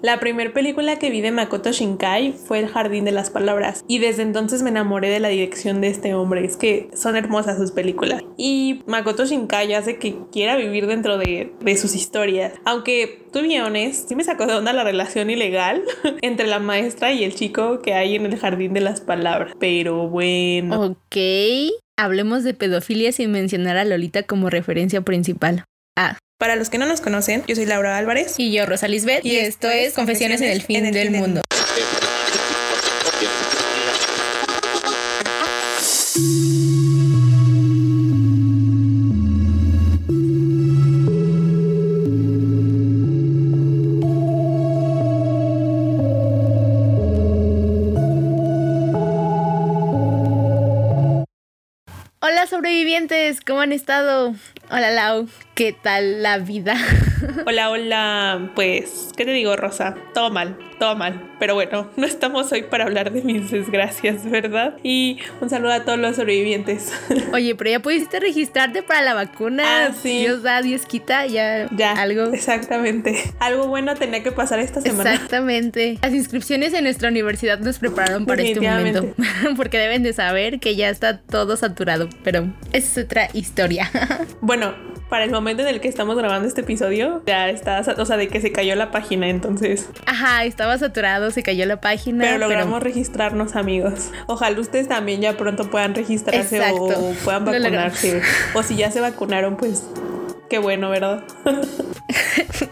La primera película que vi de Makoto Shinkai fue El Jardín de las Palabras y desde entonces me enamoré de la dirección de este hombre. Es que son hermosas sus películas. Y Makoto Shinkai hace que quiera vivir dentro de, de sus historias. Aunque, tú honest, sí me sacó de onda la relación ilegal entre la maestra y el chico que hay en El Jardín de las Palabras. Pero bueno. Ok. Hablemos de pedofilia sin mencionar a Lolita como referencia principal. Ah, para los que no nos conocen, yo soy Laura Álvarez. Y yo, Rosa Lisbeth. Y, esto es Confesiones, en el fin, del, mundo. Hola sobrevivientes, ¿cómo han estado? Hola Lau, ¿qué tal la vida? Hola, hola. Pues, ¿qué te digo, Rosa? Todo mal, todo mal. Pero bueno, no estamos hoy para hablar de mis desgracias, ¿verdad? Y un saludo a todos los sobrevivientes. Oye, pero ya pudiste registrarte para la vacuna. Ah, sí. Dios da, Dios quita, ya, Ya, algo. Exactamente. Algo bueno tenía que pasar esta semana. Exactamente. Las inscripciones en nuestra universidad nos prepararon para este momento. Porque deben de saber que ya está todo saturado. Pero esa es otra historia. Bueno, para el momento en el que estamos grabando este episodio, ya está, o sea, de que se cayó la página, entonces. Ajá, estaba saturado, se cayó la página. Pero logramos registrarnos, amigos. Ojalá ustedes también ya pronto puedan registrarse o puedan vacunarse. O si ya se vacunaron, pues qué bueno, ¿verdad?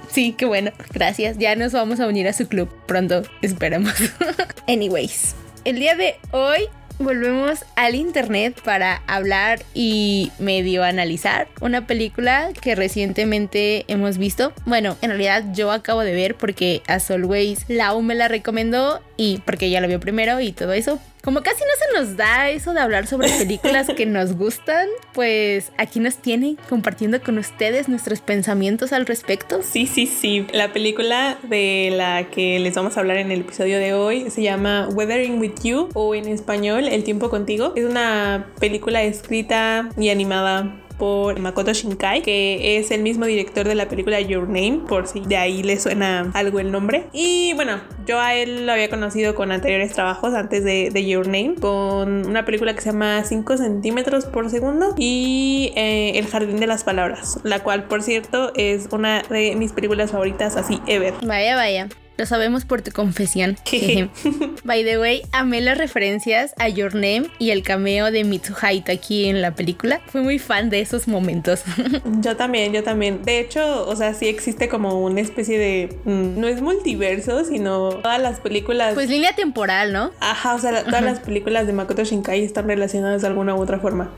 Sí, qué bueno. Gracias. Ya nos vamos a unir a su club pronto. Esperemos. Anyways, el día de hoy volvemos al internet para hablar y medio analizar una película que recientemente hemos visto. Bueno, en realidad yo acabo de ver porque as always Lau me la recomendó y porque ella la vio primero y todo eso. Como casi no se nos da eso de hablar sobre películas que nos gustan, pues aquí nos tiene compartiendo con ustedes nuestros pensamientos al respecto. Sí, sí, sí. La película de la que les vamos a hablar en el episodio de hoy se llama Weathering with You o en español El tiempo contigo. Es una película escrita y animada por Makoto Shinkai, que es el mismo director de la película Your Name, por si de ahí le suena algo el nombre. Y bueno, yo a él lo había conocido con anteriores trabajos antes de, Your Name, con una película que se llama 5 centímetros por segundo y eh, El Jardín de las Palabras, la cual por cierto es una de mis películas favoritas así ever. Vaya, vaya. Lo sabemos por tu confesión. By the way, amé las referencias a Your Name y el cameo de Mitsuhaita aquí en la película. Fui muy fan de esos momentos. Yo también, yo también. De hecho, o sea, sí existe como una especie de... mm, no es multiverso, sino todas las películas... Pues línea temporal, ¿no? Ajá, o sea, la- todas las películas de Makoto Shinkai están relacionadas de alguna u otra forma.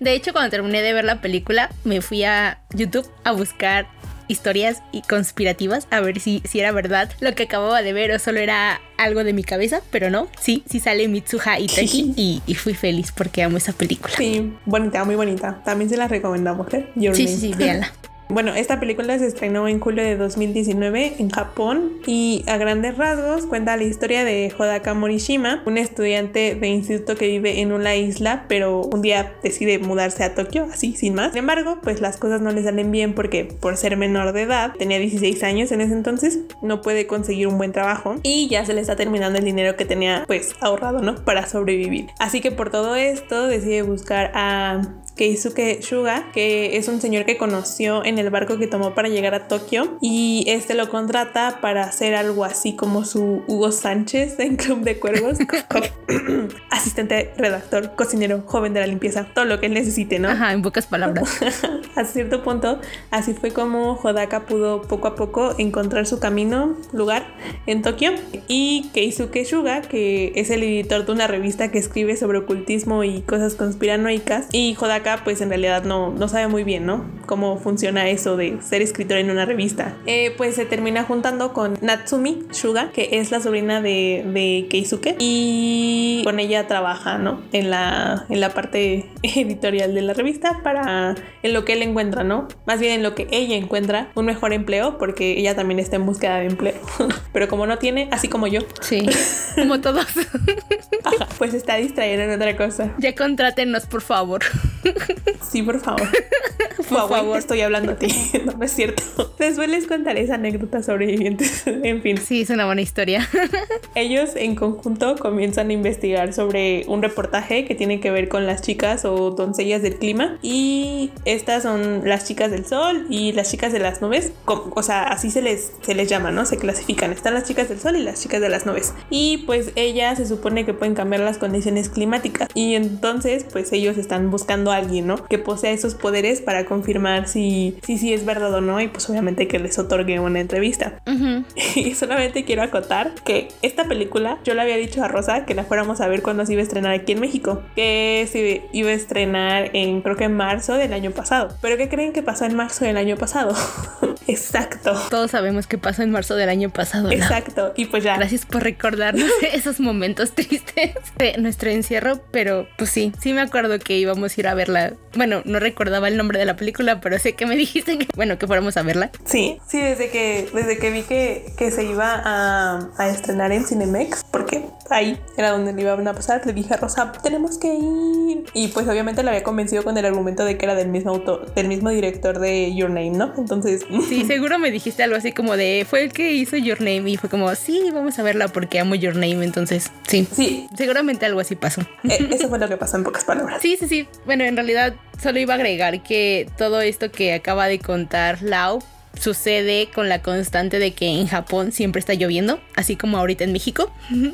De hecho, cuando terminé de ver la película, me fui a YouTube a buscar historias y conspirativas a ver si, si era verdad lo que acababa de ver o solo era algo de mi cabeza, pero no, sí, sí sale Mitsuha Itaki y, y fui feliz porque amo esa película. Sí, bonita, muy bonita. También se las recomendamos, ¿eh? Your Sí, Name. sí, sí, véanla. Bueno, esta película se estrenó en julio de 2019 en Japón y a grandes rasgos cuenta la historia de Hodaka Morishima, un estudiante de instituto que vive en una isla, pero un día decide mudarse a Tokio, así, sin más. Sin embargo, pues las cosas no le salen bien porque por ser menor de edad, tenía 16 años en ese entonces, no puede conseguir un buen trabajo y ya se le está terminando el dinero que tenía pues ahorrado, ¿no? Para sobrevivir. Así que por todo esto decide buscar a Keisuke Shuga, que es un señor que conoció en el barco que tomó para llegar a Tokio y este lo contrata para hacer algo así como su Hugo Sánchez en Club de Cuervos, asistente, redactor, cocinero, joven de la limpieza, todo lo que él necesite, ¿no? Ajá, en pocas palabras. a cierto punto, así fue como Hodaka pudo poco a poco encontrar su camino, lugar en Tokio. Y Keisuke Shuga, que es el editor de una revista que escribe sobre ocultismo y cosas conspiranoicas. Y Hodaka, pues en realidad no, no sabe muy bien, ¿no? Cómo funciona eso de ser escritor en una revista. Eh, pues se termina juntando con Natsumi Shuga, que es la sobrina de, de Keisuke. Y con ella trabaja, ¿no? En la, en la parte editorial de la revista para en lo que él encuentra, ¿no? Más bien en lo que ella encuentra un mejor empleo, porque ella también está en búsqueda de empleo. Pero como no tiene, así como yo, Sí, como todos. pues está distraída en otra cosa. ya contrátenos, por favor. Sí, por favor. Por favor, estoy hablando a ti. no, no es cierto. Después les contaré esa anécdota sobrevivientes. en fin. Sí, es una buena historia. Ellos en conjunto comienzan a investigar sobre un reportaje que tiene que ver con las chicas o doncellas del clima. Y estas son las chicas del sol y las chicas de las nubes. O sea, así se les, se les llama, ¿no? Se clasifican. Están las chicas del sol y las chicas de las nubes. Y pues ellas se supone que pueden cambiar las condiciones climáticas. Y entonces, pues ellos están buscando a alguien, ¿no? Que posea esos poderes para confirmar si, si, si es verdad o no. Y pues obviamente que les otorgue una entrevista. Y solamente quiero acotar que esta película yo le había dicho a Rosa que la fuéramos a ver cuando se iba a estrenar aquí en México. Que se iba a estrenar en creo que en marzo del año pasado. Pero ¿qué creen que pasó en marzo del año pasado? Exacto. Todos sabemos que pasó en marzo del año pasado. Exacto. Y pues ya. Gracias por recordarnos esos momentos tristes de nuestro encierro. Pero pues sí, sí me acuerdo que íbamos a ir a verla. Bueno, no recordaba el nombre de la película, pero sé que me dijiste que, bueno, que fuéramos a verla. Sí, sí, desde que, desde que vi que, que se iba a, a estrenar en Cinemex, porque ahí era donde le iban a pasar, le dije a Rosa, tenemos que ir. Y pues obviamente la había convencido con el argumento de que era del mismo autor, del mismo director de Your Name, ¿no? Entonces... Sí, seguro me dijiste algo así como de, fue el que hizo Your Name y fue como, sí, vamos a verla porque amo Your Name, entonces sí. Sí. Seguramente algo así pasó. Eh, eso fue lo que pasó en pocas palabras. Sí, sí, sí. Bueno, en realidad solo iba a agregar que todo esto que acaba de contar Lau sucede con la constante de que en Japón siempre está lloviendo, así como ahorita en México.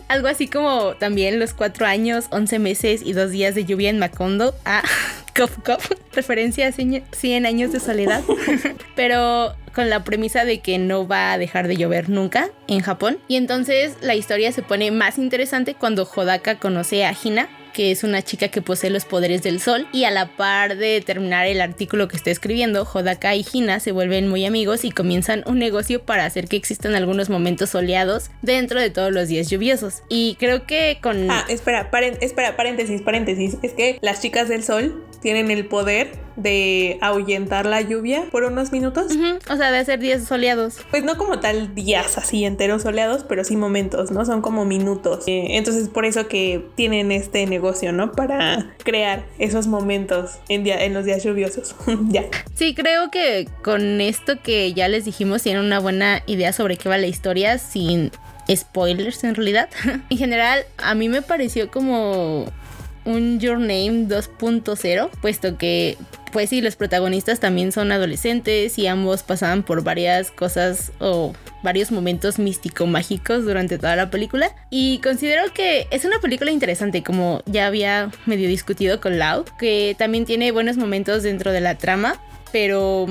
Algo así como también los cuatro años, 11 meses y dos días de lluvia en Macondo. Ah, cof, cof. Referencia a 100 años de soledad. Pero con la premisa de que no va a dejar de llover nunca en Japón. Y entonces la historia se pone más interesante cuando Hodaka conoce a Hina, que es una chica que posee los poderes del sol y a la par de terminar el artículo que está escribiendo, Hodaka y Hina se vuelven muy amigos y comienzan un negocio para hacer que existan algunos momentos soleados dentro de todos los días lluviosos. Y creo que con... Ah, espera, espera, paréntesis, paréntesis. Es que las chicas del sol tienen el poder de ahuyentar la lluvia por unos minutos. O sea, de hacer días soleados. Pues no como tal días así enteros soleados, pero sí momentos, ¿no? Son como minutos. Eh, entonces por eso que tienen este negocio, ¿no? Para crear esos momentos en, día, en los días lluviosos. ya. Sí, creo que con esto que ya les dijimos tienen una buena idea sobre qué va la historia sin spoilers en realidad. en general, a mí me pareció como un Your Name 2.0, puesto que pues sí, los protagonistas también son adolescentes y ambos pasaban por varias cosas o varios momentos místico-mágicos durante toda la película. Y considero que es una película interesante, como ya había medio discutido con Lau, que también tiene buenos momentos dentro de la trama, pero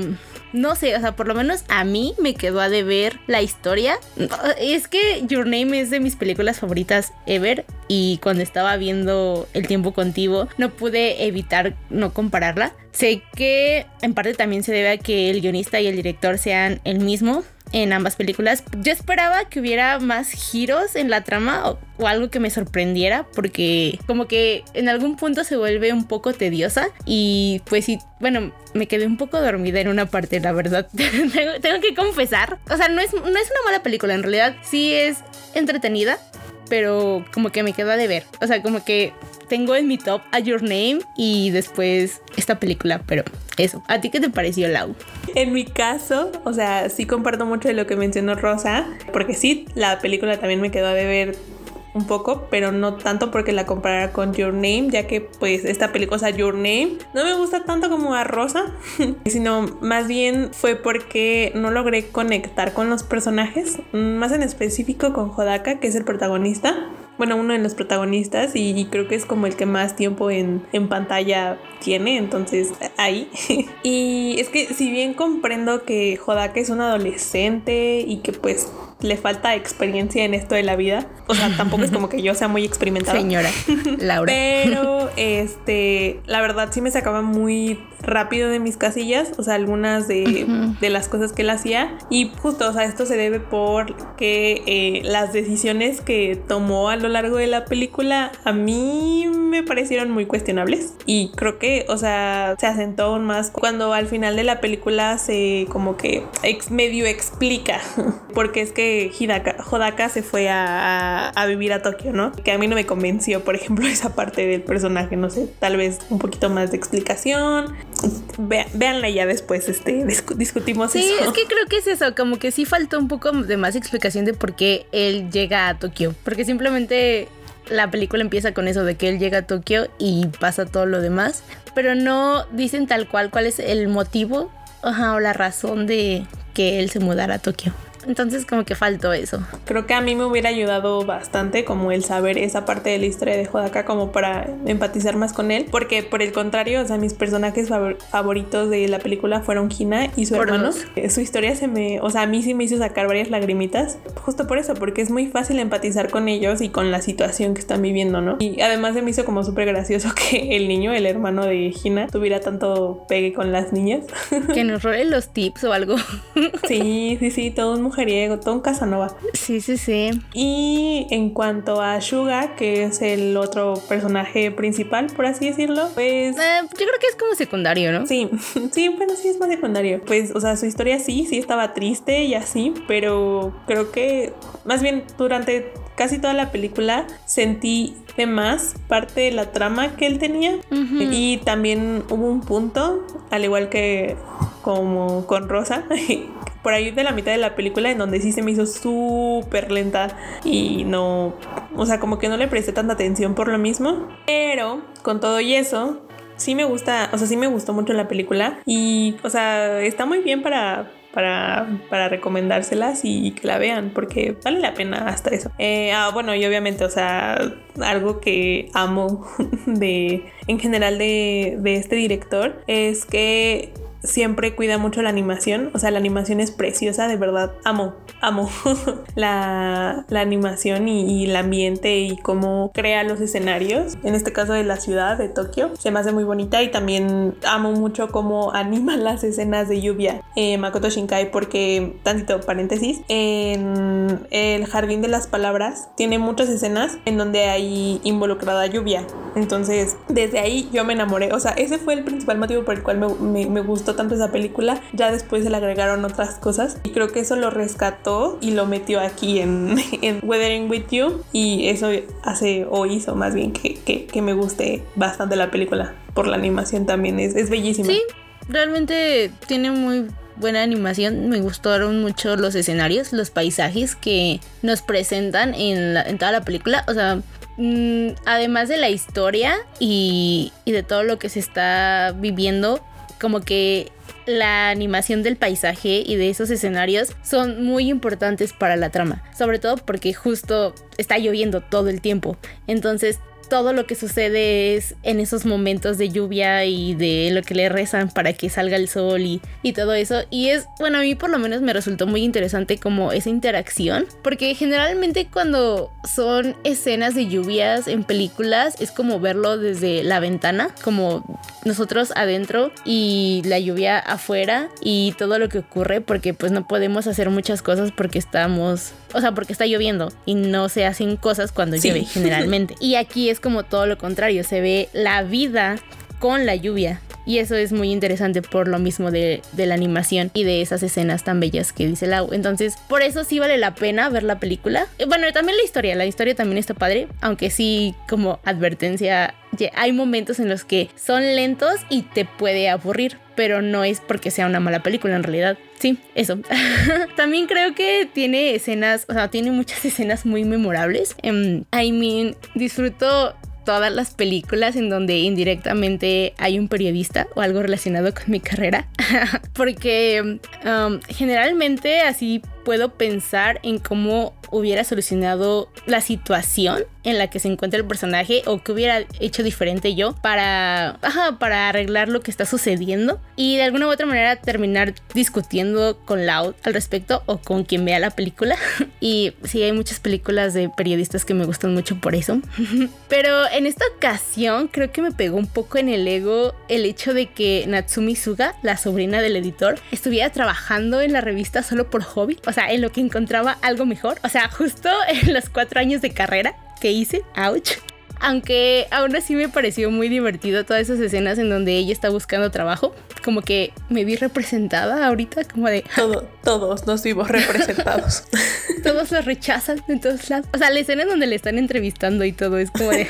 no sé, o sea, por lo menos a mí me quedó a deber la historia. Es que Your Name es de mis películas favoritas ever y cuando estaba viendo El tiempo contigo no pude evitar no compararla. Sé que en parte también se debe a que el guionista y el director sean el mismo, en ambas películas. Yo esperaba que hubiera más giros en la trama o, algo que me sorprendiera porque como que en algún punto se vuelve un poco tediosa y pues sí, bueno, me quedé un poco dormida en una parte, la verdad. tengo, que confesar. O sea, no es, no es una mala película, en realidad sí es entretenida, pero como que me queda de ver. O sea, como que tengo en mi top a Your Name y después esta película, pero eso. ¿A ti qué te pareció, Lau? En mi caso, o sea, sí comparto mucho de lo que mencionó Rosa, porque sí, la película también me quedó a ver un poco, pero no tanto porque la comparara con Your Name, ya que pues esta película, o sea, Your Name, no me gusta tanto como a Rosa, sino más bien fue porque no logré conectar con los personajes, más en específico con Hodaka, que es el protagonista bueno, uno de los protagonistas y, creo que es como el que más tiempo en, en pantalla tiene, entonces ahí. y es que si bien comprendo que Hodaka es un adolescente y que pues le falta experiencia en esto de la vida. O sea, tampoco es como que yo sea muy experimentada. Señora Laura. Pero, este, la verdad sí me sacaba muy rápido de mis casillas. O sea, algunas de, de las cosas que él hacía. Y justo, o sea, esto se debe por que eh, las decisiones que tomó a lo largo de la película a mí me parecieron muy cuestionables. Y creo que, o sea, se asentó aún más cuando al final de la película se como que ex medio explica. Porque es que Hidaka, Hodaka se fue a, a, vivir a Tokio, ¿no? Que a mí no me convenció, por ejemplo, esa parte del personaje, no sé, tal vez un poquito más de explicación. Ve, véanla ya después, este, discutimos sí, eso. Sí, es que creo que es eso, como que sí faltó un poco de más explicación de por qué él llega a Tokio, porque simplemente la película empieza con eso de que él llega a Tokio y pasa todo lo demás, pero no dicen tal cual cuál es el motivo o la razón de que él se mudara a Tokio. Entonces como que faltó eso. Creo que a mí me hubiera ayudado bastante como el saber esa parte de la historia de Hodaka como para empatizar más con él. Porque por el contrario, o sea, mis personajes favoritos de la película fueron Hina y su hermano. Eh, su historia se me, o sea, a mí sí me hizo sacar varias lagrimitas. Justo por eso, porque es muy fácil empatizar con ellos y con la situación que están viviendo, ¿no? Y además se me hizo como súper gracioso que el niño, el hermano de Hina, tuviera tanto pegue con las niñas. Que nos roben los tips o algo. Sí, sí, sí, todo un mujeriego, todo un Casanova. Sí, sí, sí. Y en cuanto a Shuga, que es el otro personaje principal, por así decirlo, pues... Eh, yo creo que es como secundario, ¿no? Sí, sí, bueno, sí es más secundario. Pues, o sea, su historia sí, sí estaba triste y así, pero creo que más bien durante casi toda la película sentí de más parte de la trama que él tenía. Y también hubo un punto, al igual que como con Rosa, por ahí de la mitad de la película en donde sí se me hizo súper lenta y no, o sea, como que no le presté tanta atención por lo mismo. Pero con todo y eso, sí me gusta, o sea, sí me gustó mucho la película y, o sea, está muy bien para, para, para, recomendárselas y que la vean, porque vale la pena hasta eso. Eh, ah, bueno, y obviamente, o sea, algo que amo de, en general de, de este director es que siempre cuida mucho la animación. O sea, la animación es preciosa, de verdad. Amo, amo la, animación y, el ambiente y cómo crea los escenarios. En este caso de la ciudad de Tokio. Se me hace muy bonita y también amo mucho cómo anima las escenas de lluvia. Eh, Makoto Shinkai porque, tantito paréntesis, en el Jardín de las Palabras tiene muchas escenas en donde hay involucrada lluvia. Entonces, desde ahí yo me enamoré. O sea, ese fue el principal motivo por el cual me, me gustó tanto esa película, ya después se le agregaron otras cosas y creo que eso lo rescató y lo metió aquí en, en Weathering With You y eso hace o hizo más bien que, que, me guste bastante la película por la animación también, es, es bellísima. Sí, realmente tiene muy buena animación. Me gustaron mucho los escenarios, los paisajes que nos presentan en, en toda la película. O sea, mm, además de la historia y, y, de todo lo que se está viviendo, como que la animación del paisaje y de esos escenarios son muy importantes para la trama, sobre todo porque justo está lloviendo todo el tiempo. Entonces todo lo que sucede es en esos momentos de lluvia y de lo que le rezan para que salga el sol y, y, todo eso. Y es, bueno, a mí por lo menos me resultó muy interesante como esa interacción, porque generalmente cuando son escenas de lluvias en películas es como verlo desde la ventana, como nosotros adentro y la lluvia afuera y todo lo que ocurre, porque pues no podemos hacer muchas cosas porque estamos, o sea, porque está lloviendo y no se hacen cosas cuando llueve generalmente. Y aquí es como todo lo contrario, se ve la vida con la lluvia. Y eso es muy interesante por lo mismo de, la animación y de esas escenas tan bellas que dice Lau. Entonces, por eso sí vale la pena ver la película. Bueno, también la historia, la historia también está padre, aunque sí como advertencia, hay momentos en los que son lentos y te puede aburrir, pero no es porque sea una mala película en realidad. Sí, eso. también creo que tiene escenas, o sea, tiene muchas escenas muy memorables. Um, I mean, disfruto todas las películas en donde indirectamente hay un periodista o algo relacionado con mi carrera. Porque um, generalmente así puedo pensar en cómo hubiera solucionado la situación en la que se encuentra el personaje o que hubiera hecho diferente yo para, para arreglar lo que está sucediendo y de alguna u otra manera terminar discutiendo con Loud al respecto o con quien vea la película. y sí, hay muchas películas de periodistas que me gustan mucho por eso. Pero en esta ocasión creo que me pegó un poco en el ego el hecho de que Natsumi Suga, la sobrina del editor, estuviera trabajando en la revista solo por hobby o sea, en lo que encontraba algo mejor. O sea, justo en los cuatro años de carrera que hice, ouch. Aunque aún así me pareció muy divertido todas esas escenas en donde ella está buscando trabajo. Como que me vi representada ahorita, como de. Todo, todos nos vimos representados. todos la rechazan en todos lados. O sea, la escena en donde le están entrevistando y todo es como de,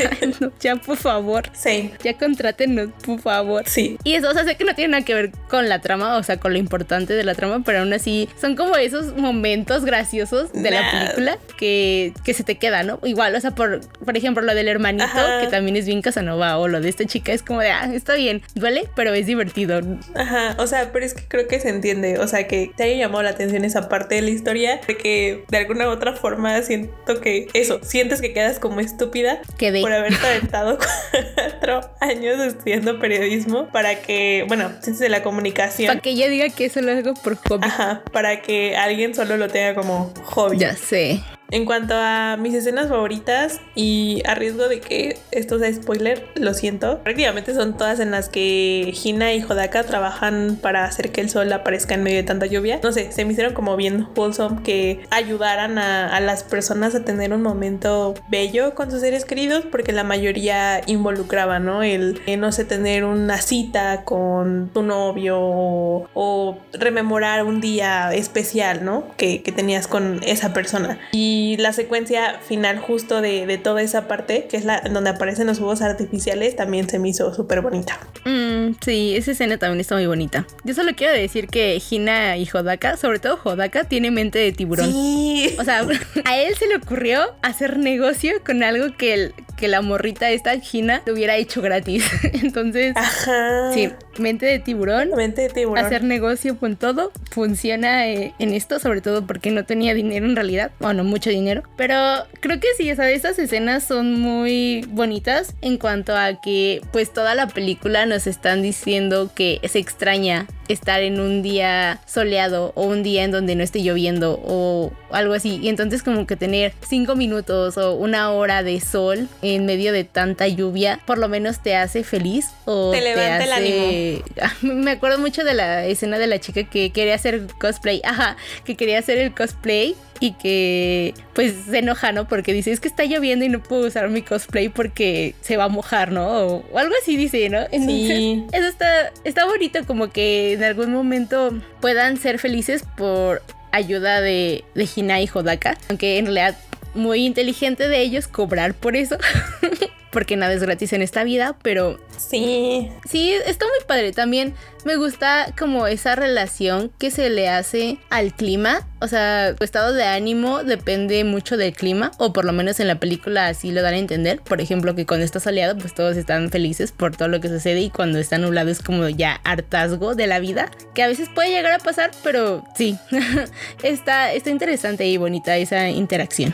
ya por favor. Sí. Ya contrátenos, por favor. Sí. Y eso, o sea, sé que no tiene nada que ver con la trama, o sea, con lo importante de la trama, pero aún así son como esos momentos graciosos de la película que, que se te queda, ¿no? Igual, o sea, por, por ejemplo, lo del hermanito, que también es bien Casanova, o lo de esta chica, es como de, ah, está bien, duele, pero es divertido. Ajá, o sea, pero es que creo que se entiende, o sea, que te haya llamado la atención esa parte de la historia, de que de alguna u otra forma siento que eso, sientes que quedas como estúpida por haberte aventado cuatro años estudiando periodismo para que, bueno, ciencias de la comunicación. Para que ella diga que eso lo hago por hobby. Ajá, para que alguien solo lo tenga como hobby. Ya sé. En cuanto a mis escenas favoritas y a riesgo de que esto sea spoiler, lo siento, prácticamente son todas en las que Hina y Hodaka trabajan para hacer que el sol aparezca en medio de tanta lluvia. No sé, se me hicieron como bien wholesome que ayudaran a, las personas a tener un momento bello con sus seres queridos porque la mayoría involucraba, ¿no? El, no sé, tener una cita con tu novio o, rememorar un día especial, ¿no? Que, que tenías con esa persona. Y y la secuencia final justo de, toda esa parte, que es la donde aparecen los juegos artificiales, también se me hizo súper bonita. Mm, sí, esa escena también está muy bonita. Yo solo quiero decir que Hina y Hodaka, sobre todo Hodaka, tiene mente de tiburón. Sí. O sea, a él se le ocurrió hacer negocio con algo que, el, que la morrita esta Hina te hubiera hecho gratis. Entonces, Ajá. sí, mente de tiburón. Mente de tiburón. Hacer negocio con todo funciona eh, en esto, sobre todo porque no tenía dinero en realidad. Bueno, mucho dinero. Pero creo que sí, sea, estas escenas son muy bonitas en cuanto a que pues toda la película nos están diciendo que se extraña estar en un día soleado o un día en donde no esté lloviendo o algo así. Y entonces como que tener cinco minutos o una hora de sol en medio de tanta lluvia, por lo menos te hace feliz o te levanta el ánimo. Me acuerdo mucho de la escena de la chica que quería hacer cosplay. Ajá, que quería hacer el cosplay y que pues se enoja, ¿no? Porque dice, es que está lloviendo y no puedo usar mi cosplay porque se va a mojar, ¿no? O, algo así dice, ¿no? sí. Eso está, está bonito como que en algún momento puedan ser felices por ayuda de, de Hina y Hodaka, aunque en realidad muy inteligente de ellos cobrar por eso. porque nada es gratis en esta vida, pero sí. Sí, está muy padre. También me gusta como esa relación que se le hace al clima. O sea, tu estado de ánimo depende mucho del clima, o por lo menos en la película así lo dan a entender. Por ejemplo, que cuando está soleado, pues todos están felices por todo lo que sucede, y cuando está nublado es como ya hartazgo de la vida, que a veces puede llegar a pasar, pero sí, está, está interesante y bonita esa interacción.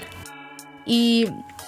Y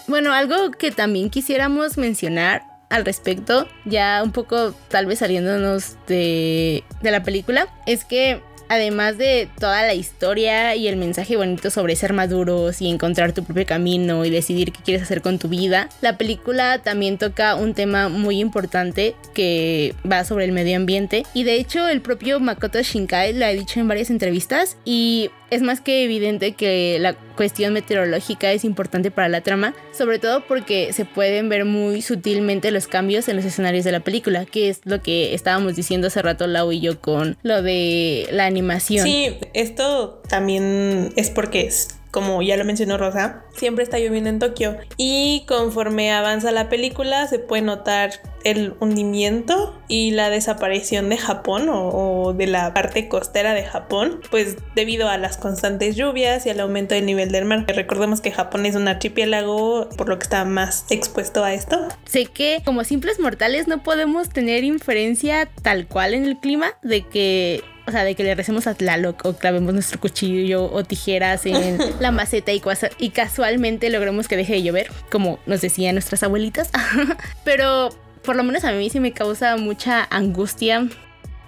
bueno, algo que también quisiéramos mencionar al respecto, ya un poco tal vez saliéndonos de, de la película, es que además de toda la historia y el mensaje bonito sobre ser maduros y encontrar tu propio camino y decidir qué quieres hacer con tu vida, la película también toca un tema muy importante que va sobre el medio ambiente. Y de hecho el propio Makoto Shinkai lo ha dicho en varias entrevistas y es más que evidente que la cuestión meteorológica es importante para la trama, sobre todo porque se pueden ver muy sutilmente los cambios en los escenarios de la película, que es lo que estábamos diciendo hace rato Lau y yo con lo de la animación. Sí, esto también es porque como ya lo mencionó Rosa, siempre está lloviendo en Tokio y conforme avanza la película se puede notar el hundimiento y la desaparición de Japón o, de la parte costera de Japón, pues debido a las constantes lluvias y al aumento del nivel del mar. Recordemos que Japón es un archipiélago, por lo que está más expuesto a esto. Sé que como simples mortales no podemos tener inferencia tal cual en el clima de que o sea, de que le recemos a Tlaloc o clavemos nuestro cuchillo o tijeras en la maceta y, y casualmente logremos que deje de llover, como nos decían nuestras abuelitas. Pero por lo menos a mí sí me causa mucha angustia,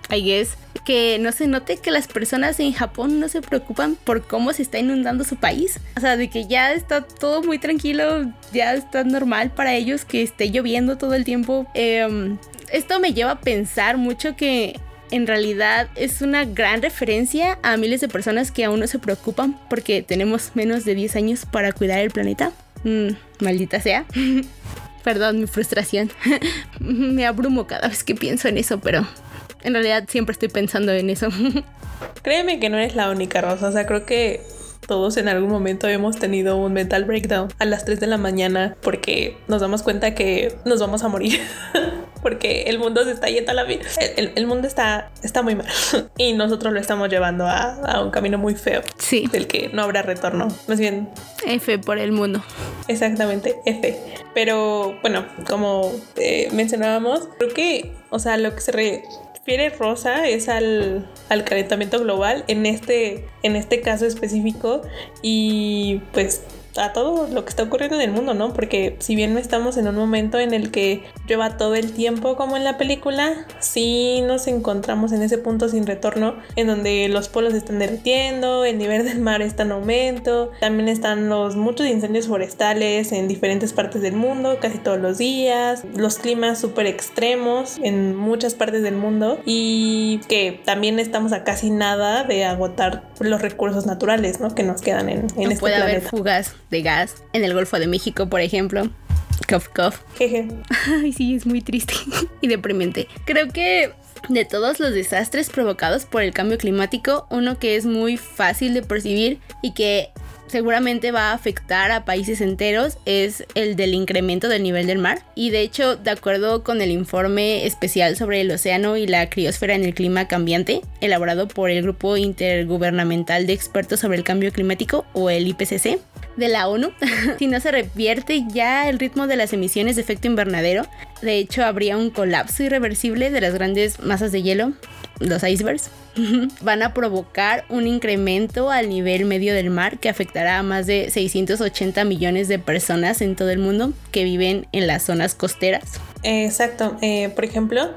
I guess, que no se note que las personas en Japón no se preocupan por cómo se está inundando su país. O sea, de que ya está todo muy tranquilo, ya está normal para ellos que esté lloviendo todo el tiempo. Em, esto me lleva a pensar mucho que en realidad es una gran referencia a miles de personas que aún no se preocupan porque tenemos menos de 10 años para cuidar el planeta. Mm, maldita sea. Perdón mi frustración. Me abrumo cada vez que pienso en eso, pero en realidad siempre estoy pensando en eso. Créeme que no eres la única, Rosa. O sea, creo que todos en algún momento hemos tenido un mental breakdown a las 3 de la mañana porque nos damos cuenta que nos vamos a morir. Porque el mundo se está yendo a la vida. El, mundo está, está muy mal y nosotros lo estamos llevando a, un camino muy feo. Sí. Del que no habrá retorno. Más bien. F por el mundo. Exactamente, F. Pero bueno, como eh, mencionábamos, creo que, o sea, lo que se re refiere Rosa es al, al, calentamiento global en este, en este caso específico y pues a todo lo que está ocurriendo en el mundo, ¿no? Porque si bien no estamos en un momento en el que lleva todo el tiempo como en la película, sí nos encontramos en ese punto sin retorno, en donde los polos están derritiendo, el nivel del mar está en aumento, también están los muchos incendios forestales en diferentes partes del mundo, casi todos los días, los climas súper extremos en muchas partes del mundo y que también estamos a casi nada de agotar los recursos naturales, ¿no? Que nos quedan en, en no este puede planeta. haber fugas de gas en el Golfo de México, por ejemplo. Cough. Jeje. Ay, sí, es muy triste y deprimente. Creo que de todos los desastres provocados por el cambio climático, uno que es muy fácil de percibir y que seguramente va a afectar a países enteros es el del incremento del nivel del mar. Y de hecho, de acuerdo con el informe especial sobre el océano y la criosfera en el clima cambiante, elaborado por el Grupo Intergubernamental de Expertos sobre el Cambio Climático o el IPCC, de la ONU, si no se revierte ya el ritmo de las emisiones de efecto invernadero, de hecho habría un colapso irreversible de las grandes masas de hielo, los icebergs, van a provocar un incremento al nivel medio del mar que afectará a más de 680 millones de personas en todo el mundo que viven en las zonas costeras. Exacto, eh, por ejemplo,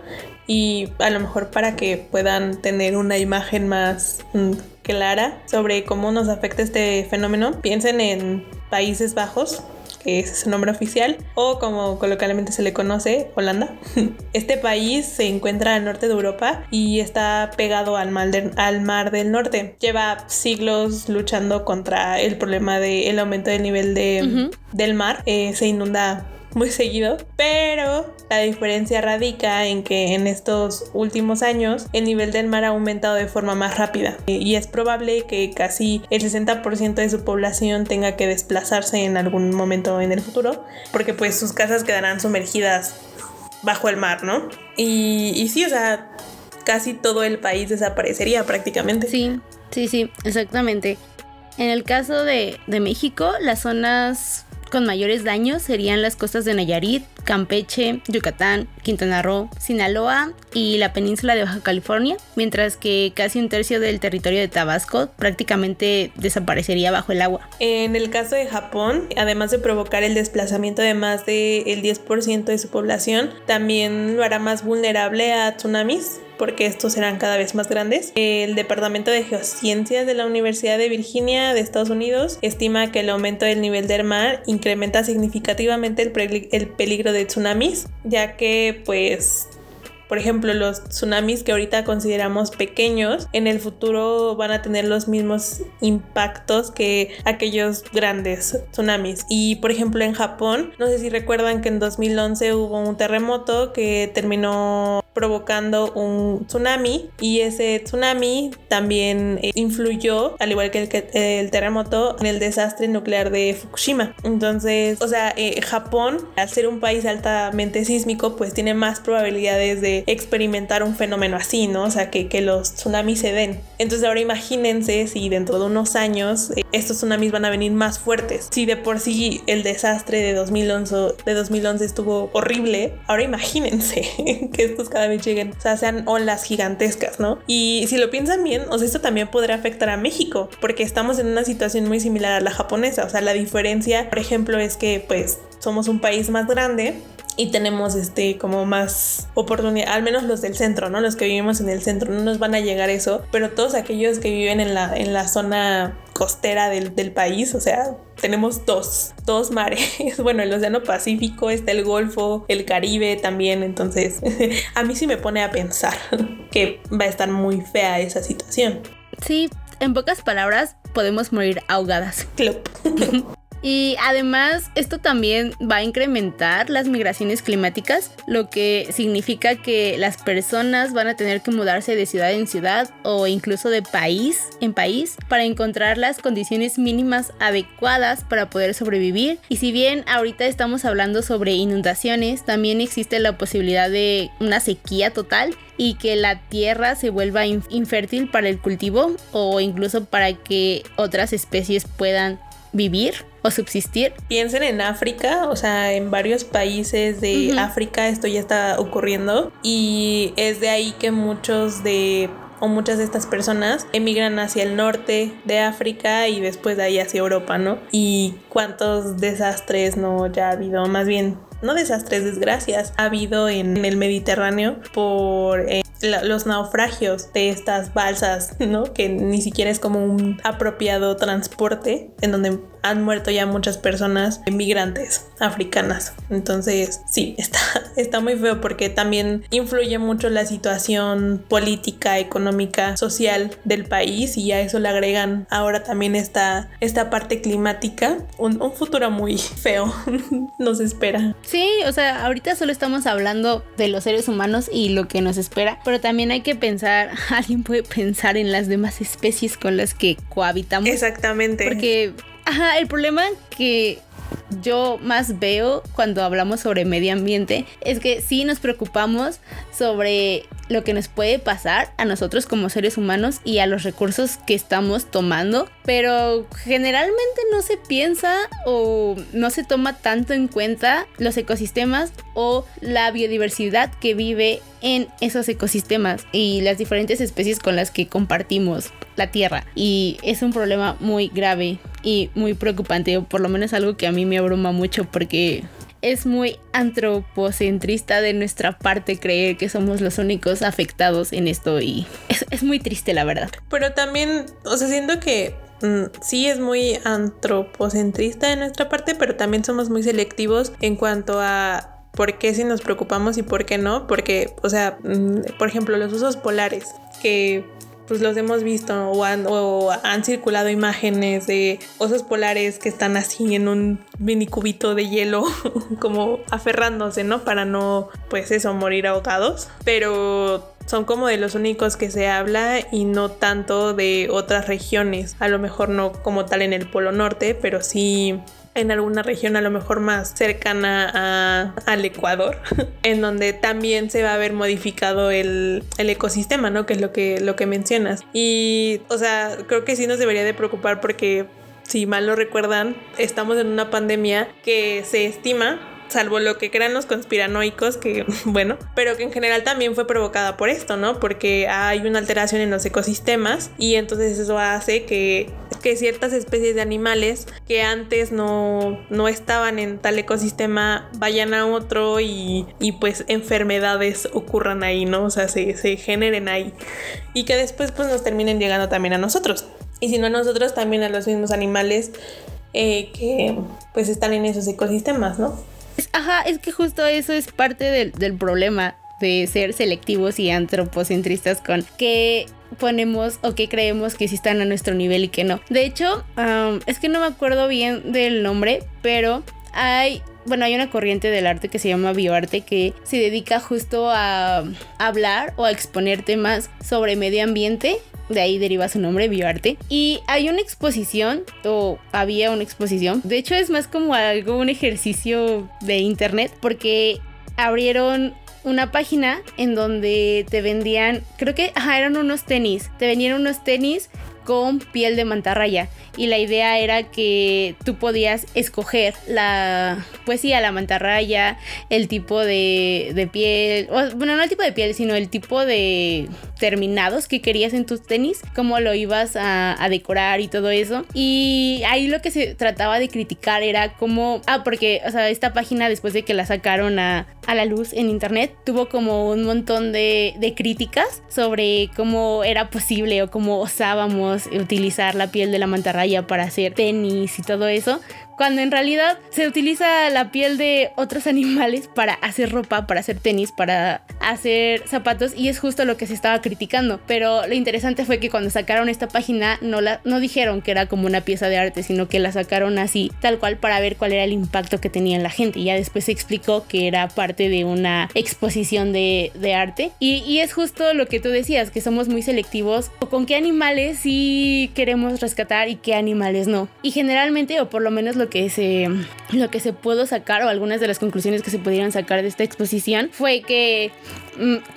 y a lo mejor para que puedan tener una imagen más mm, clara sobre cómo nos afecta este fenómeno, piensen en Países Bajos, que es su nombre oficial, o como coloquialmente se le conoce, Holanda. Este país se encuentra al norte de Europa y está pegado al mar, del, al mar del norte. Lleva siglos luchando contra el problema del aumento del nivel de, del mar. Eh, se inunda muy seguido, pero la diferencia radica en que en estos últimos años el nivel del mar ha aumentado de forma más rápida y es probable que casi el 60% de su población tenga que desplazarse en algún momento en el futuro, porque pues sus casas quedarán sumergidas bajo el mar, ¿no? Y, y sí, o sea, casi todo el país desaparecería prácticamente. Sí, sí, sí, exactamente. En el caso de, de México, las zonas con mayores daños serían las costas de Nayarit, Campeche, Yucatán, Quintana Roo, Sinaloa y la península de Baja California, mientras que casi un tercio del territorio de Tabasco prácticamente desaparecería bajo el agua. En el caso de Japón, además de provocar el desplazamiento de más del 10% de su población, también lo hará más vulnerable a tsunamis porque estos serán cada vez más grandes. El Departamento de Geociencias de la Universidad de Virginia de Estados Unidos estima que el aumento del nivel del mar incrementa significativamente el, el peligro de tsunamis, ya que pues por ejemplo, los tsunamis que ahorita consideramos pequeños, en el futuro van a tener los mismos impactos que aquellos grandes tsunamis. Y por ejemplo, en Japón, no sé si recuerdan que en 2011 hubo un terremoto que terminó provocando un tsunami y ese tsunami también eh, influyó, al igual que el, terremoto, en el desastre nuclear de Fukushima. Entonces, o sea, eh, Japón, al ser un país altamente sísmico, pues tiene más probabilidades de experimentar un fenómeno así, ¿no? O sea, que, que los tsunamis se den. Entonces ahora imagínense si dentro de unos años eh, estos tsunamis van a venir más fuertes. Si de por sí el desastre de 2011, de 2011 estuvo horrible, ahora imagínense que estos cada o sea, sean olas gigantescas, ¿no? Y si lo piensan bien, o sea, esto también podría afectar a México, porque estamos en una situación muy similar a la japonesa, o sea, la diferencia, por ejemplo, es que pues somos un país más grande, y tenemos este como más oportunidad, al menos los del centro, ¿no? Los que vivimos en el centro, no nos van a llegar eso, pero todos aquellos que viven en la, en la zona costera del, del país, o sea, tenemos dos, dos mares, bueno, el Océano Pacífico, está el Golfo, el Caribe también, entonces a mí sí me pone a pensar que va a estar muy fea esa situación. Sí, en pocas palabras, podemos morir ahogadas. Club. Y además esto también va a incrementar las migraciones climáticas, lo que significa que las personas van a tener que mudarse de ciudad en ciudad o incluso de país en país para encontrar las condiciones mínimas adecuadas para poder sobrevivir. Y si bien ahorita estamos hablando sobre inundaciones, también existe la posibilidad de una sequía total y que la tierra se vuelva infértil para el cultivo o incluso para que otras especies puedan vivir o subsistir. Piensen en África, o sea, en varios países de África esto ya está ocurriendo y es de ahí que muchos de o muchas de estas personas emigran hacia el norte de África y después de ahí hacia Europa, ¿no? Y cuántos desastres no ya ha habido, más bien no desastres, desgracias, ha habido en el Mediterráneo por eh, los naufragios de estas balsas, ¿no? Que ni siquiera es como un apropiado transporte en donde han muerto ya muchas personas inmigrantes africanas. Entonces, sí, está, está muy feo porque también influye mucho la situación política, económica, social del país y a eso le agregan ahora también esta, esta parte climática. Un, un futuro muy feo nos espera. Sí, o sea, ahorita solo estamos hablando de los seres humanos y lo que nos espera, pero también hay que pensar, alguien puede pensar en las demás especies con las que cohabitamos. Exactamente. Porque Ajá, el problema que yo más veo cuando hablamos sobre medio ambiente es que sí nos preocupamos sobre lo que nos puede pasar a nosotros como seres humanos y a los recursos que estamos tomando, pero generalmente no se piensa o no se toma tanto en cuenta los ecosistemas o la biodiversidad que vive en esos ecosistemas y las diferentes especies con las que compartimos la Tierra. Y es un problema muy grave y muy preocupante, o por lo menos algo que a mí me abruma mucho porque es muy antropocentrista de nuestra parte creer que somos los únicos afectados en esto y es, muy triste la verdad. Pero también, o sea, siento que mm, sí es muy antropocentrista de nuestra parte, pero también somos muy selectivos en cuanto a por qué si nos preocupamos y por qué no, porque, o sea, mm, por ejemplo, los usos polares, que pues los hemos visto o han, circulado imágenes de osos polares que están así en un mini cubito de hielo como aferrándose, ¿no? Para no, pues eso, morir ahogados. Pero son como de los únicos que se habla y no tanto de otras regiones. A lo mejor no como tal en el Polo Norte, pero sí en alguna región a lo mejor más cercana al Ecuador, en donde también se va a ver modificado el, ecosistema, ¿no? Que es lo que, lo que mencionas. Y, o sea, creo que sí nos debería de preocupar porque, si mal lo recuerdan, estamos en una pandemia que se estima salvo lo que crean los conspiranoicos, que bueno, pero que en general también fue provocada por esto, ¿no? Porque hay una alteración en los ecosistemas y entonces eso hace que, que ciertas especies de animales que antes no, no estaban en tal ecosistema vayan a otro y, y pues enfermedades ocurran ahí, ¿no? O sea, se, se generen ahí y que después pues nos terminen llegando también a nosotros. Y si no a nosotros, también a los mismos animales eh, que pues están en esos ecosistemas, ¿no? ajá, es que justo eso es parte del, problema de ser selectivos y antropocentristas con que ponemos o que creemos que sí están a nuestro nivel y que no. De hecho, es que no me acuerdo bien del nombre, pero hay bueno, hay una corriente del arte que se llama bioarte que se dedica justo a hablar o a exponer temas sobre medio ambiente de ahí deriva su nombre, Bioarte. Y hay una exposición, o había una exposición, de hecho es más como algo, un ejercicio de internet, porque abrieron una página en donde te vendían, creo que eran unos tenis, te vendían unos tenis con piel de mantarraya y la idea era que tú podías escoger la, pues sí, a la mantarraya, el tipo de, de piel, bueno, no el tipo de piel, sino el tipo de terminados que querías en tus tenis, cómo lo ibas a, a decorar y todo eso. Y ahí lo que se trataba de criticar era cómo, ah, porque, o sea, esta página después de que la sacaron a, a la luz en internet, tuvo como un montón de, críticas sobre cómo era posible o cómo osábamos utilizar la piel de la mantarraya para hacer tenis y todo eso cuando en realidad se utiliza la piel de otros animales para hacer ropa, para hacer tenis, para hacer zapatos y es justo lo que se estaba criticando. Pero lo interesante fue que cuando sacaron esta página no, la, no dijeron que era como una pieza de arte, sino que la sacaron así, tal cual, para ver cuál era el impacto que tenía en la gente. Y ya después se explicó que era parte de una exposición de, de arte. Y, y es justo lo que tú decías, que somos muy selectivos o con qué animales sí queremos rescatar y qué animales no. Y generalmente, o por lo menos lo lo que se lo que se pudo sacar o algunas de las conclusiones que se pudieron sacar de esta exposición fue que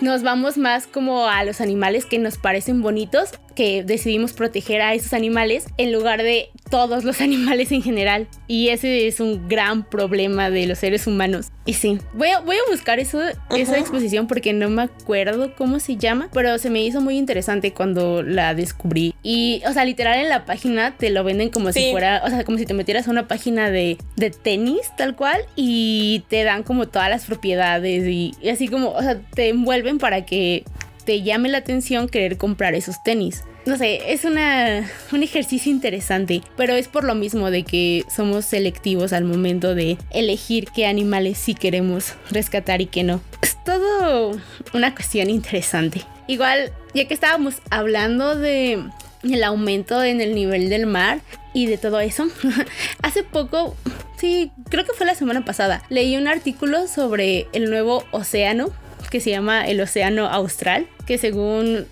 nos vamos más como a los animales que nos parecen bonitos que decidimos proteger a esos animales en lugar de todos los animales en general. Y ese es un gran problema de los seres humanos. Y sí, voy a, voy a buscar eso, esa exposición porque no me acuerdo cómo se llama, pero se me hizo muy interesante cuando la descubrí. Y, o sea, literal en la página te lo venden como si fuera, o sea, como si te metieras a una página de, de tenis tal cual y te dan como todas las propiedades y, y así como, o sea, te envuelven para que te llame la atención querer comprar esos tenis. No sé, es una, un ejercicio interesante, pero es por lo mismo de que somos selectivos al momento de elegir qué animales sí queremos rescatar y qué no. Es todo una cuestión interesante. Igual, ya que estábamos hablando de el aumento en el nivel del mar y de todo eso, hace poco Sí, creo que fue la semana pasada. Leí un artículo sobre el nuevo océano que se llama el Océano Austral, que según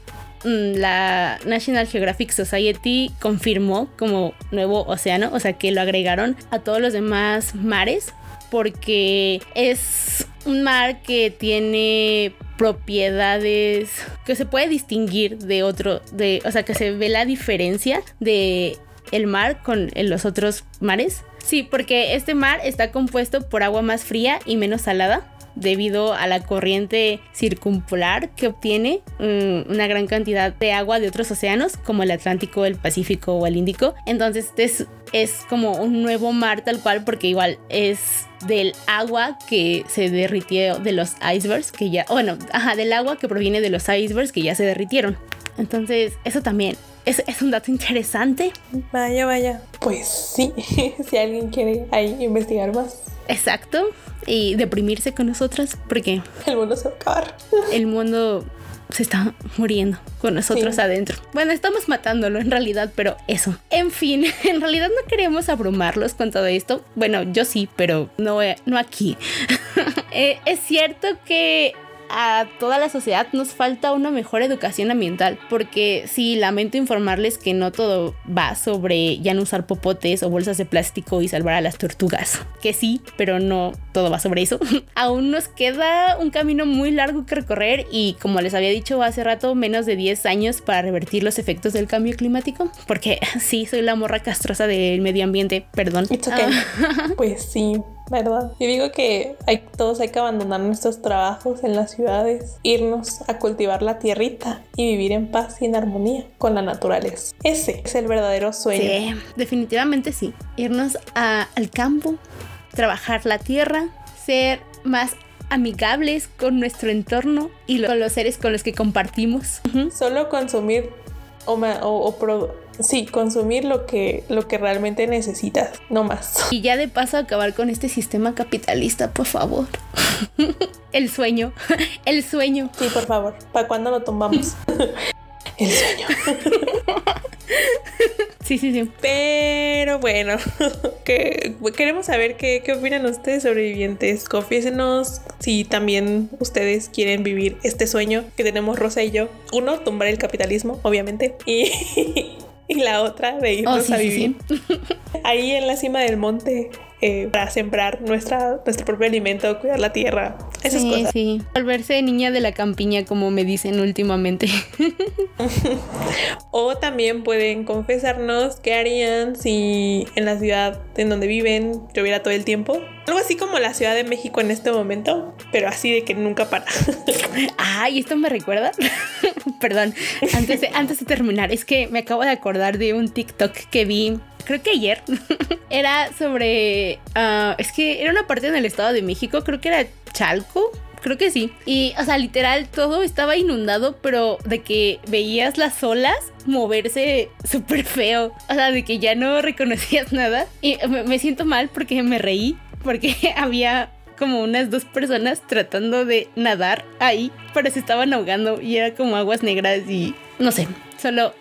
mm, la National Geographic Society confirmó como nuevo océano, o sea que lo agregaron a todos los demás mares porque es un mar que tiene propiedades que se puede distinguir de otro de o sea que se ve la diferencia de el mar con los otros mares. Sí porque este mar está compuesto por agua más fría y menos salada debido a la corriente circumpolar que obtiene mm, una gran cantidad de agua de otros océanos como el Atlántico, el Pacífico o el Índico. Entonces es, es como un nuevo mar tal cual porque igual es del agua que se derritió de los icebergs que ya, bueno, ajá, del agua que proviene de los icebergs que ya se derritieron. Entonces eso también es, es, un dato interesante. Vaya, vaya. Pues sí, si alguien quiere ahí investigar más. Exacto y deprimirse con nosotras porque el mundo se va a acabar. El mundo se está muriendo con nosotros adentro. Bueno, estamos matándolo en realidad, pero eso. En fin, en realidad no queremos abrumarlos con todo esto. Bueno, yo sí, pero no, no aquí. eh, es cierto que a toda la sociedad nos falta una mejor educación ambiental, porque sí, lamento informarles que no todo va sobre ya no usar popotes o bolsas de plástico y salvar a las tortugas, que sí, pero no todo va sobre eso. Aún nos queda un camino muy largo que recorrer y como les había dicho hace rato, menos de 10 años para revertir los efectos del cambio climático, porque sí, soy la morra castrosa del medio ambiente, perdón. Ah. pues sí, ¿verdad? Yo digo que hay, todos hay que abandonar nuestros trabajos en las ciudades, irnos a cultivar la tierrita y vivir en paz y en armonía con la naturaleza. Ese es el verdadero sueño. Sí, definitivamente sí. Irnos al campo, trabajar la tierra, ser más amigables con nuestro entorno y con los seres con los que compartimos. Solo consumir o, o, o Sí, consumir lo que, lo que realmente necesitas, no más. Y ya de paso acabar con este sistema capitalista, por favor. el sueño, el sueño. Sí, por favor. ¿Para cuándo lo tomamos? el sueño. Sí, sí, sí. Pero bueno, que, queremos saber qué, qué opinan ustedes sobrevivientes. Confiésenos si también ustedes quieren vivir este sueño que tenemos Rosa y yo. Uno, tumbar el capitalismo, obviamente. Y y la otra de irnos oh, a vivir. Ahí en la cima del monte eh, para sembrar nuestra, nuestro propio alimento, cuidar la tierra, esas sí, cosas. Sí, volverse niña de la campiña como me dicen últimamente. o también pueden confesarnos qué harían si en la ciudad en donde viven lloviera todo el tiempo. Algo así como la Ciudad de México en este momento, pero así de que nunca para. Ay, esto me recuerda. Perdón, antes de, antes de terminar, es que me acabo de acordar de un TikTok que vi creo que ayer, era sobre, ah, es que era una parte en el Estado de México, creo que era Chalco, creo que sí. Y, o sea, literal, todo estaba inundado, pero de que veías las olas moverse súper feo. O sea, de que ya no reconocías nada. Y me, siento mal porque me reí, porque había como unas dos personas tratando de nadar ahí, pero se estaban ahogando y era como aguas negras y no sé,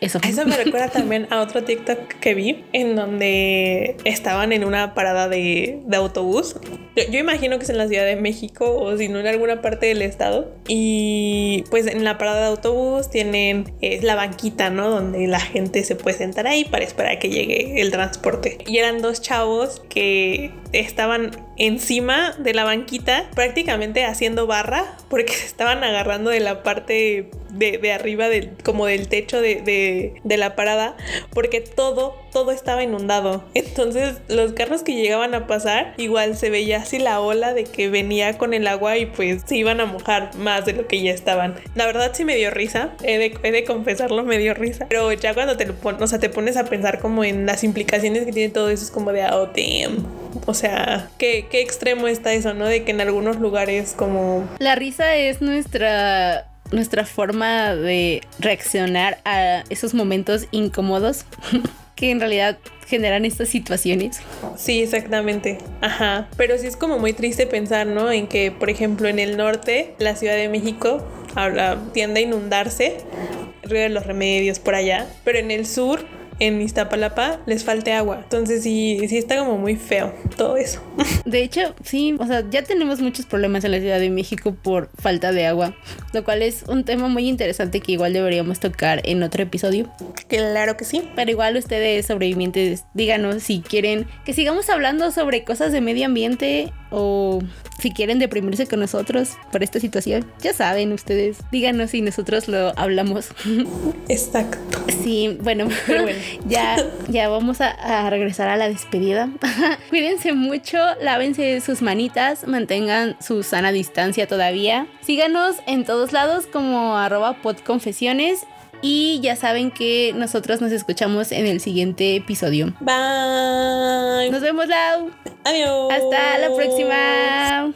eso. Me recuerda también a otro TikTok que vi en donde estaban en una parada de, autobús. Yo, yo, imagino que es en la Ciudad de México o si no en alguna parte del estado. Y pues en la parada de autobús tienen es la banquita, ¿no? Donde la gente se puede sentar ahí para esperar a que llegue el transporte. Y eran dos chavos que estaban encima de la banquita prácticamente haciendo barra porque se estaban agarrando de la parte de, arriba del, como del techo de, la parada porque todo, todo estaba inundado. Entonces los carros que llegaban a pasar igual se veía así la ola de que venía con el agua y pues se iban a mojar más de lo que ya estaban. La verdad sí me dio risa, he de, confesarlo, me dio risa. Pero ya cuando te lo o sea, te pones a pensar como en las implicaciones que tiene todo eso es como de, oh, damn. O sea, ¿qué, qué extremo está eso, ¿no? De que en algunos lugares como... La risa es nuestra nuestra forma de reaccionar a esos momentos incómodos que en realidad generan estas situaciones. Sí, exactamente. Ajá. Pero sí es como muy triste pensar, ¿no? En que, por ejemplo, en el norte, la Ciudad de México tiende a inundarse, Río de los Remedios por allá, pero en el sur en Iztapalapa les falte agua. Entonces sí, sí está como muy feo todo eso. De hecho, sí, o sea, ya tenemos muchos problemas en la Ciudad de México por falta de agua, lo cual es un tema muy interesante que igual deberíamos tocar en otro episodio. Claro que sí. Pero igual ustedes sobrevivientes, díganos si quieren que sigamos hablando sobre cosas de medio ambiente o si quieren deprimirse con nosotros por esta situación. Ya saben ustedes, díganos si nosotros lo hablamos. Exacto. Sí, bueno, bueno. ya, ya vamos a, a, regresar a la despedida. Cuídense mucho, lávense sus manitas, mantengan su sana distancia todavía. Síganos en todos lados como arroba podconfesiones y ya saben que nosotros nos escuchamos en el siguiente episodio. Bye. Nos vemos, Lau. Adiós. Hasta la próxima.